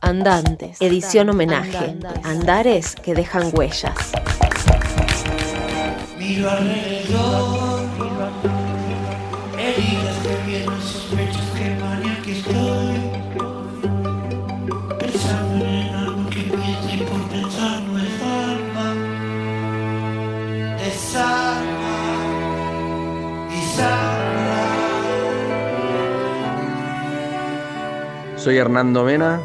Andantes, edición homenaje. Andares que dejan huellas. Miro alrededor, Soy Hernando Mena,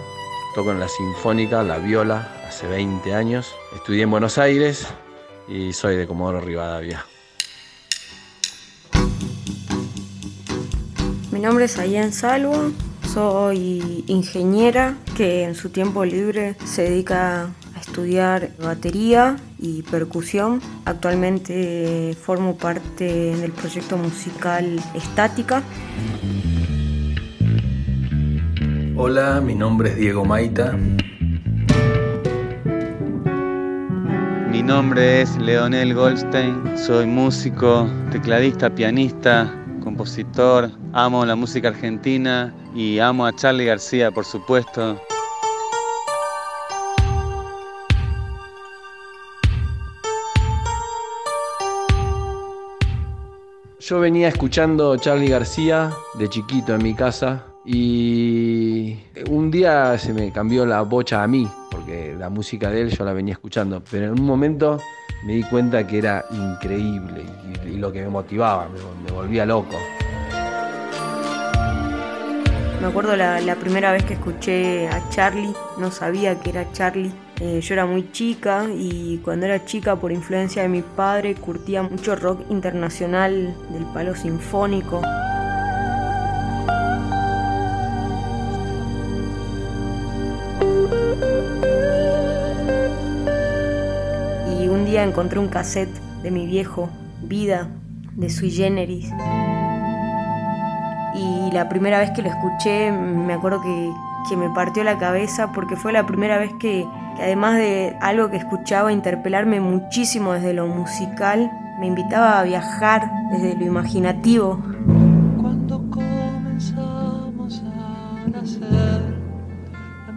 toco en la Sinfónica, la viola, hace 20 años. Estudié en Buenos Aires y soy de Comodoro Rivadavia. Mi nombre es Ayan Salvo, soy ingeniera que en su tiempo libre se dedica a estudiar batería y percusión. Actualmente formo parte del proyecto musical Estática. Hola, mi nombre es Diego Maita. Mi nombre es Leonel Goldstein, soy músico, tecladista, pianista, compositor, amo la música argentina y amo a Charlie García, por supuesto. Yo venía escuchando Charlie García de chiquito en mi casa y un día se me cambió la bocha a mí, porque la música de él yo la venía escuchando, pero en un momento me di cuenta que era increíble y, lo que me motivaba, me, me volvía loco. Me acuerdo la, la primera vez que escuché a Charlie, no sabía que era Charlie. Eh, yo era muy chica y cuando era chica, por influencia de mi padre, curtía mucho rock internacional del palo sinfónico. Encontré un cassette de mi viejo, Vida, de Sui Generis. Y la primera vez que lo escuché, me acuerdo que, que me partió la cabeza porque fue la primera vez que además de algo que escuchaba interpelarme muchísimo desde lo musical, me invitaba a viajar desde lo imaginativo.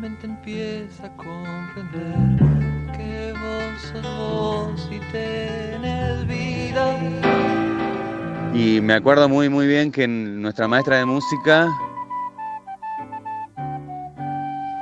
Mente empieza a comprender que vos sos vos y tenés vida. Y me acuerdo muy muy bien que nuestra maestra de música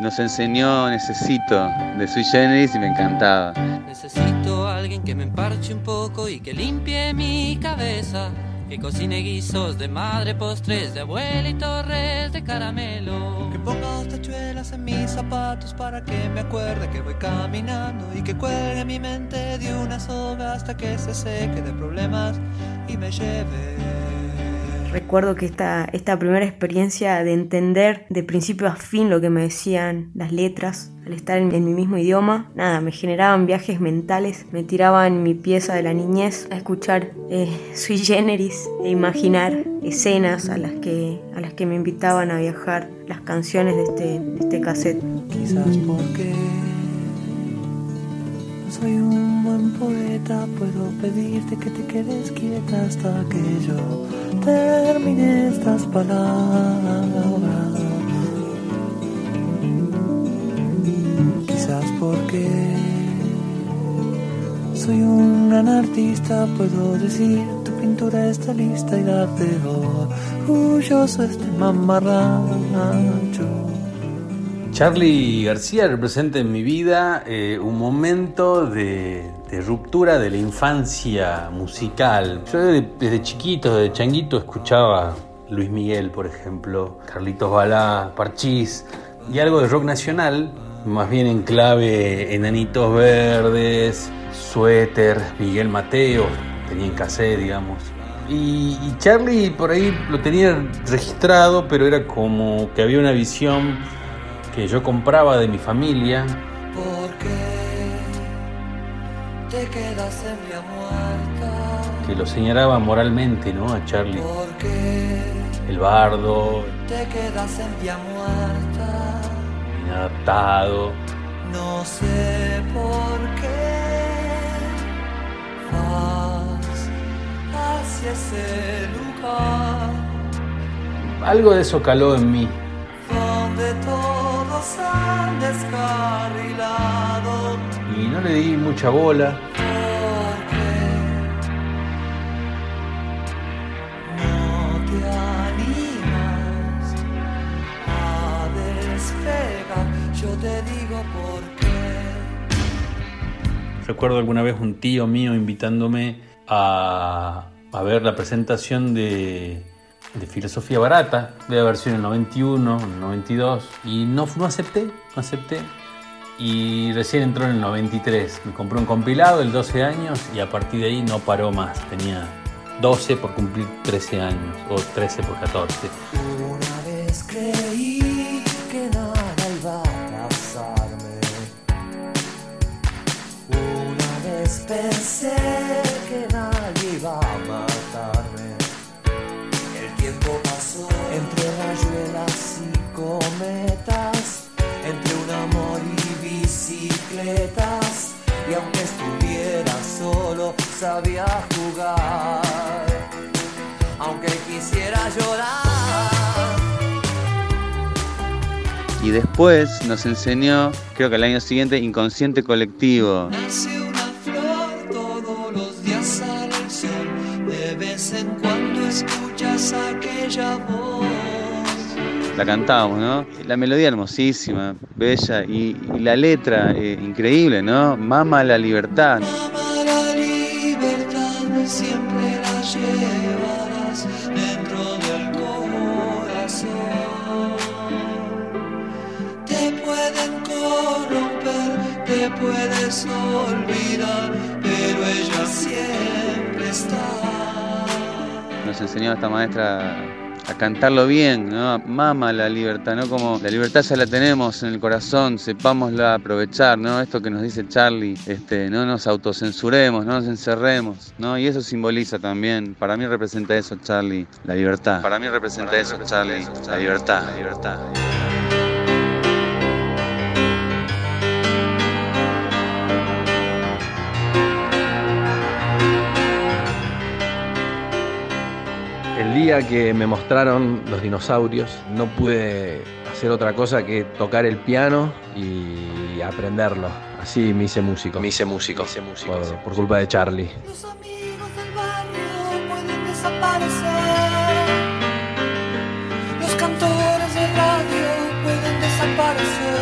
nos enseñó Necesito de Sui Generis y me encantaba. Necesito a alguien que me emparche un poco y que limpie mi cabeza. Que cocine guisos de madre, postres de abuela y torres de caramelo. Que ponga dos tachuelas en mis zapatos para que me acuerde que voy caminando y que cuelgue mi mente de una soga hasta que se seque de problemas y me lleve. Recuerdo que esta, esta primera experiencia de entender de principio a fin lo que me decían las letras, al estar en, mi mismo idioma, nada, me generaban viajes mentales, me tiraba en mi pieza de la niñez a escuchar eh, sui generis e imaginar escenas a las, que, a las que me invitaban a viajar, las canciones de este, de este cassette. Quizás porque soy un buen poeta, puedo pedirte que te quedes quieta hasta que yo termine estas palabras. Quizás porque soy un gran artista, puedo decir tu pintura está lista y darte orgulloso este mamarracho. Charlie García representa en mi vida eh, un momento de, de ruptura de la infancia musical. Yo de- desde chiquito, desde changuito, escuchaba Luis Miguel, por ejemplo, Carlitos Balá, Parchís y algo de rock nacional, más bien en clave Enanitos Verdes, Suéter, Miguel Mateo, tenía en cassette, digamos. Y, y Charlie por ahí lo tenía registrado, pero era como que había una visión que yo compraba de mi familia. Te quedas en vía muerta. que lo señalaba moralmente, ¿no? A Charlie, Porque el bardo, te quedas en vía muerta. inadaptado. No sé por qué vas hacia ese lugar Algo de eso caló en mí. donde todos han descarrilado. Le di mucha bola. Recuerdo alguna vez un tío mío invitándome a, a ver la presentación de, de Filosofía Barata, de haber sido en el 91, en el 92, y no, no acepté, no acepté. Y recién entró en el 93. Me compré un compilado, el 12 años, y a partir de ahí no paró más. Tenía 12 por cumplir 13 años, o 13 por 14. Bicicletas. Y aunque estuviera solo, sabía jugar. Aunque quisiera llorar. Y después nos enseñó, creo que el año siguiente, inconsciente colectivo. Nace una flor, todos los días el sol. De vez en cuando escuchas aquella voz. La cantábamos, ¿no? La melodía hermosísima, bella, y, y la letra eh, increíble, ¿no? Mama la libertad. Ama la libertad, siempre la llevarás dentro del corazón. Te pueden corromper, te puedes olvidar, pero ella siempre está. Nos enseñó esta maestra a cantarlo bien, ¿no? Mama la libertad, ¿no? Como la libertad ya la tenemos en el corazón, sepámosla aprovechar, ¿no? Esto que nos dice Charlie, este, no nos autocensuremos, no nos encerremos, ¿no? Y eso simboliza también, para mí representa eso, Charlie, la libertad. Para mí representa eso, Charlie, la libertad, la libertad. El día que me mostraron los dinosaurios, no pude hacer otra cosa que tocar el piano y aprenderlo. Así me hice músico. Me hice músico. Por, por culpa de Charlie. Los amigos del barrio pueden desaparecer. Los cantores de radio pueden desaparecer.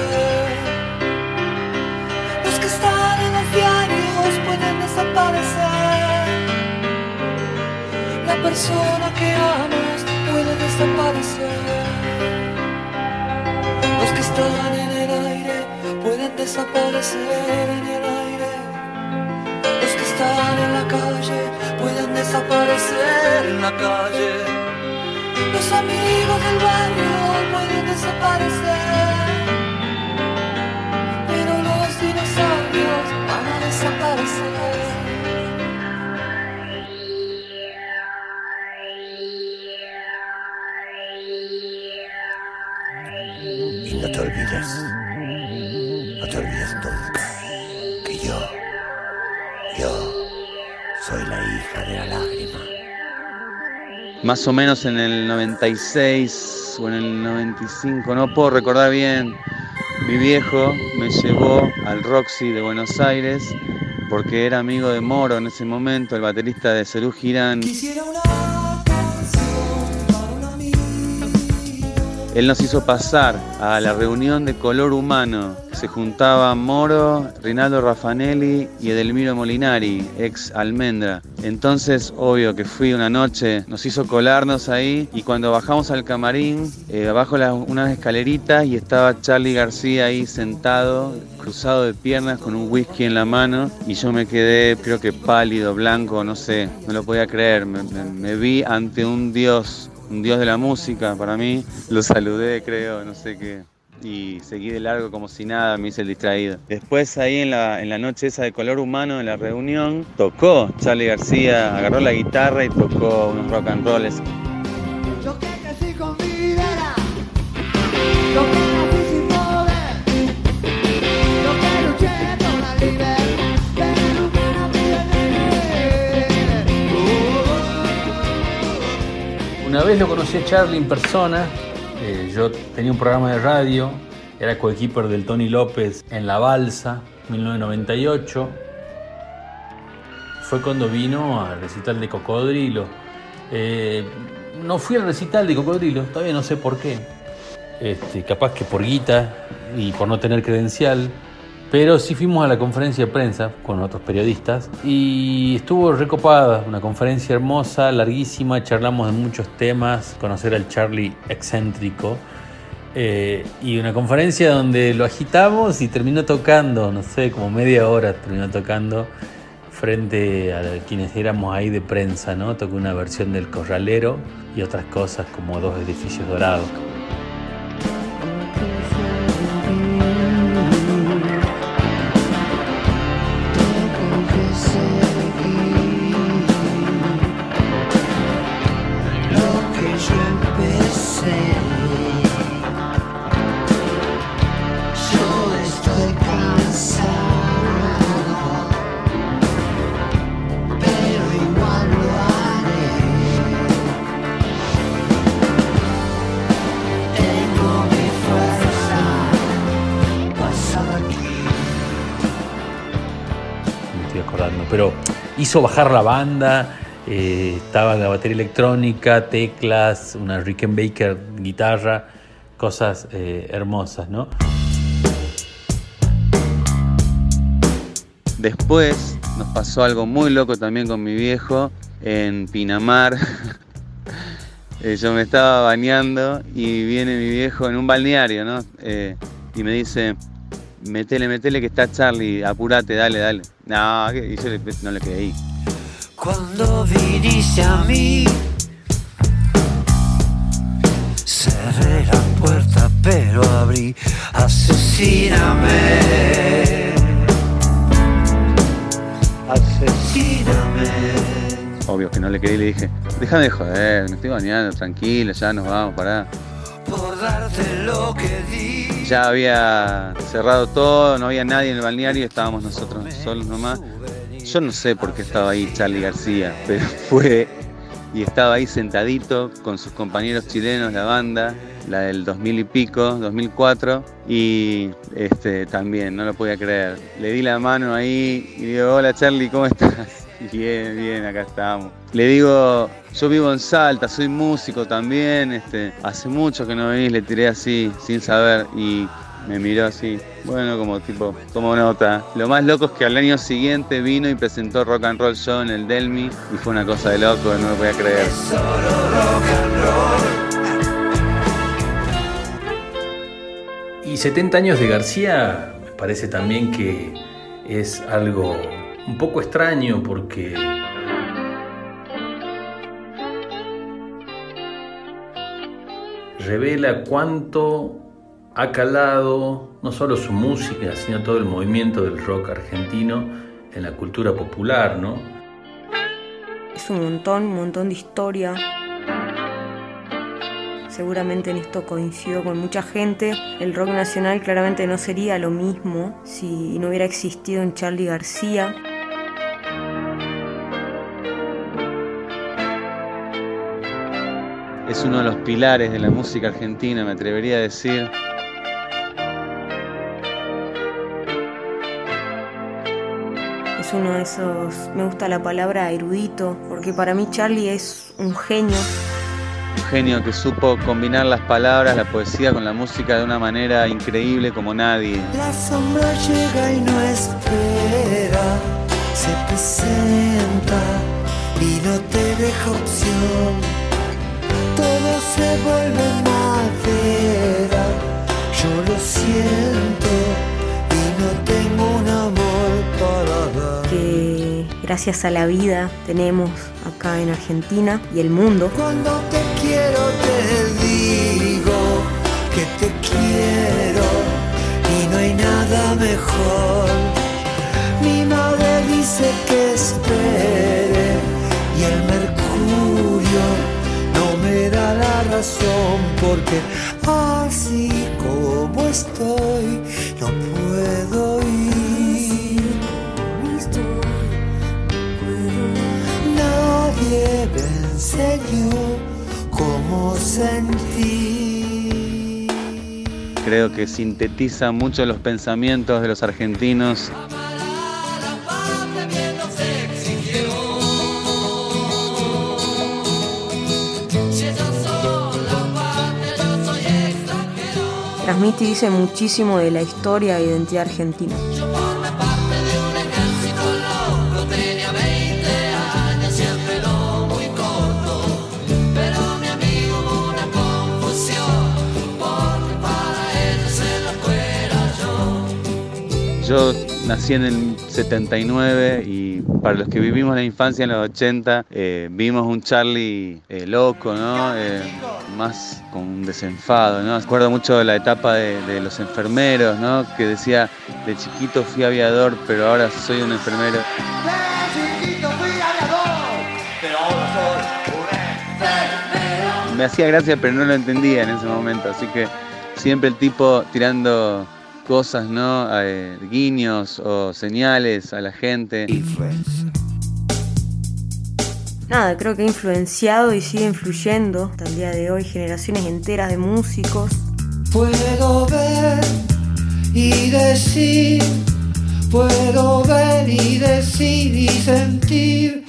Persona que amas puede desaparecer. Los que están en el aire pueden desaparecer en el aire. Los que están en la calle pueden desaparecer en la calle. Los amigos del barrio pueden desaparecer. Más o menos en el 96 o en el 95, no puedo recordar bien, mi viejo me llevó al Roxy de Buenos Aires porque era amigo de Moro en ese momento, el baterista de Cerú Girán. Él nos hizo pasar a la reunión de color humano. Se juntaban Moro, Rinaldo Raffanelli y Edelmiro Molinari, ex Almendra. Entonces, obvio que fui una noche, nos hizo colarnos ahí y cuando bajamos al camarín, eh, abajo unas escaleritas y estaba Charlie García ahí sentado, cruzado de piernas con un whisky en la mano y yo me quedé, creo que pálido, blanco, no sé, no lo podía creer. me vi ante un dios un dios de la música para mí. Lo saludé, creo, no sé qué. Y seguí de largo como si nada, me hice el distraído. Después ahí en la, en la noche esa de color humano, en la reunión, tocó Charlie García, agarró la guitarra y tocó unos rock and rolls. Vez lo conocí a Charlie en persona, eh, yo tenía un programa de radio era coequiper del Tony López en La Balsa, 1998. Fue cuando vino al recital de Cocodrilo. Eh, no fui al recital de Cocodrilo, todavía no sé por qué. Este, capaz que por guita y por no tener credencial. Pero sí fuimos a la conferencia de prensa con otros periodistas y estuvo recopada, una conferencia hermosa, larguísima, charlamos de muchos temas, conocer al Charlie excéntrico eh, y una conferencia donde lo agitamos y terminó tocando, no sé, como media hora terminó tocando frente a quienes éramos ahí de prensa, ¿no? Tocó una versión del Corralero y otras cosas como dos edificios dorados. Pero hizo bajar la banda, eh, estaba la batería electrónica, teclas, una Rickenbacker guitarra, cosas eh, hermosas, ¿no? Después nos pasó algo muy loco también con mi viejo en Pinamar. Eh, yo me estaba bañando y viene mi viejo en un balneario, ¿no? y me dice, metele, metele que está Charlie, apurate, dale, dale. No, yo no le creí. Cuando viniste a mí, cerré la puerta pero abrí, asesíname. Asesíname. Obvio que no le creí, le dije, déjame de joder, me estoy bañando, tranquilo, ya nos vamos, pará. Por darte lo que di ya había cerrado todo, no había nadie en el balneario, estábamos nosotros solos nomás. Yo no sé por qué estaba ahí Charlie García, pero fue y estaba ahí sentadito con sus compañeros chilenos, la banda, la del 2000 y pico, 2004, y este, también, no lo podía creer. Le di la mano ahí y digo, hola Charlie, ¿cómo estás? Bien, bien, acá estamos. Le digo, yo vivo en Salta, soy músico también, este, hace mucho que no venís, le tiré así, sin saber, y me miró así, bueno, como tipo, como nota. Lo más loco es que al año siguiente vino y presentó Rock and Roll Show en el Delmi, y fue una cosa de loco, no me voy a creer. Y 70 años de García, me parece también que es algo un poco extraño porque revela cuánto ha calado no solo su música, sino todo el movimiento del rock argentino en la cultura popular, ¿no? Es un montón, un montón de historia. Seguramente en esto coincido con mucha gente. El rock nacional claramente no sería lo mismo si no hubiera existido un Charlie García. Es uno de los pilares de la música argentina, me atrevería a decir. Es uno de esos, me gusta la palabra erudito, porque para mí Charlie es un genio. Un genio que supo combinar las palabras, la poesía con la música de una manera increíble como nadie. La sombra llega y no espera, se presenta y no te deja opción se vuelve madera. Yo lo siento y no tengo un amor para dar. Que gracias a la vida tenemos acá en Argentina y el mundo. Cuando te quiero te digo que te quiero y no hay nada mejor. Mi madre dice que espere da la razón porque así como estoy no puedo ir. Nadie me enseñó cómo sentir. creo que sintetiza mucho los pensamientos de los argentinos. Transmite y dice muchísimo de la historia e identidad argentina. Yo nací en el 79 y para los que vivimos la infancia en los 80 eh, vimos un Charlie eh, loco, ¿no? Eh, más con un desenfado, ¿no? Recuerdo mucho de la etapa de, de, los enfermeros, ¿no? Que decía, de chiquito fui aviador, pero ahora soy un enfermero. De chiquito fui aviador, pero ahora soy un enfermero. Me hacía gracia, pero no lo entendía en ese momento, así que siempre el tipo tirando cosas, ¿no? Eh, guiños o señales a la gente. Nada, creo que ha influenciado y sigue influyendo hasta el día de hoy generaciones enteras de músicos. Puedo ver y decir, puedo ver y decir y sentir,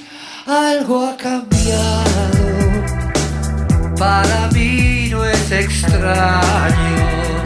algo ha cambiado. Para mí no es extraño.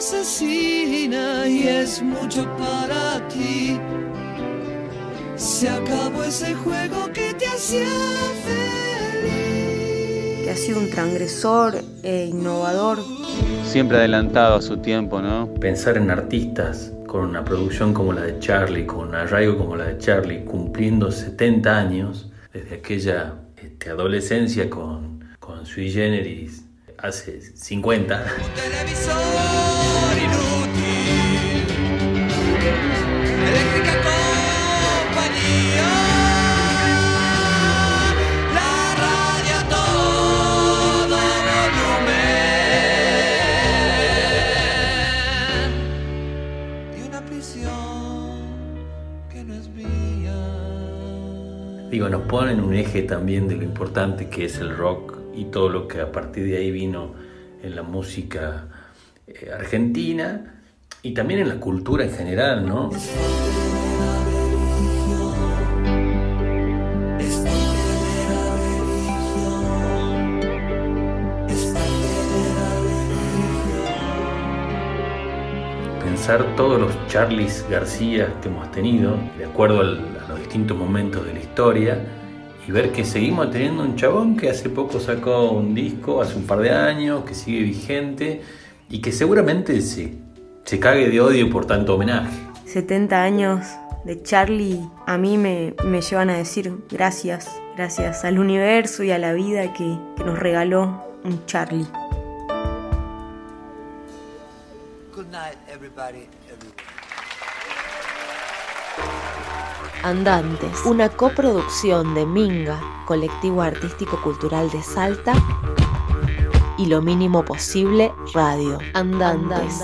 asesina y es mucho para ti. Se acabó ese juego que te hacía feliz. Que ha sido un transgresor e innovador. Siempre adelantado a su tiempo, ¿no? Pensar en artistas con una producción como la de Charlie, con un arraigo como la de Charlie, cumpliendo 70 años, desde aquella este, adolescencia con, con Sui Generis hace 50. Un televisor inútil. Eléctrica compañía. La radio a todo volumen. Y una prisión que no es mía. Digo, nos ponen un eje también de lo importante que es el rock y todo lo que a partir de ahí vino en la música eh, argentina y también en la cultura en general, ¿no? Pensar todos los Charlies García que hemos tenido, de acuerdo a los distintos momentos de la historia, y ver que seguimos teniendo un chabón que hace poco sacó un disco, hace un par de años, que sigue vigente y que seguramente se, se cague de odio por tanto homenaje. 70 años de Charlie a mí me, me llevan a decir gracias, gracias al universo y a la vida que, que nos regaló un Charlie. Good night, everybody. everybody. Andantes, una coproducción de Minga, colectivo artístico cultural de Salta, y lo mínimo posible radio. Andantes.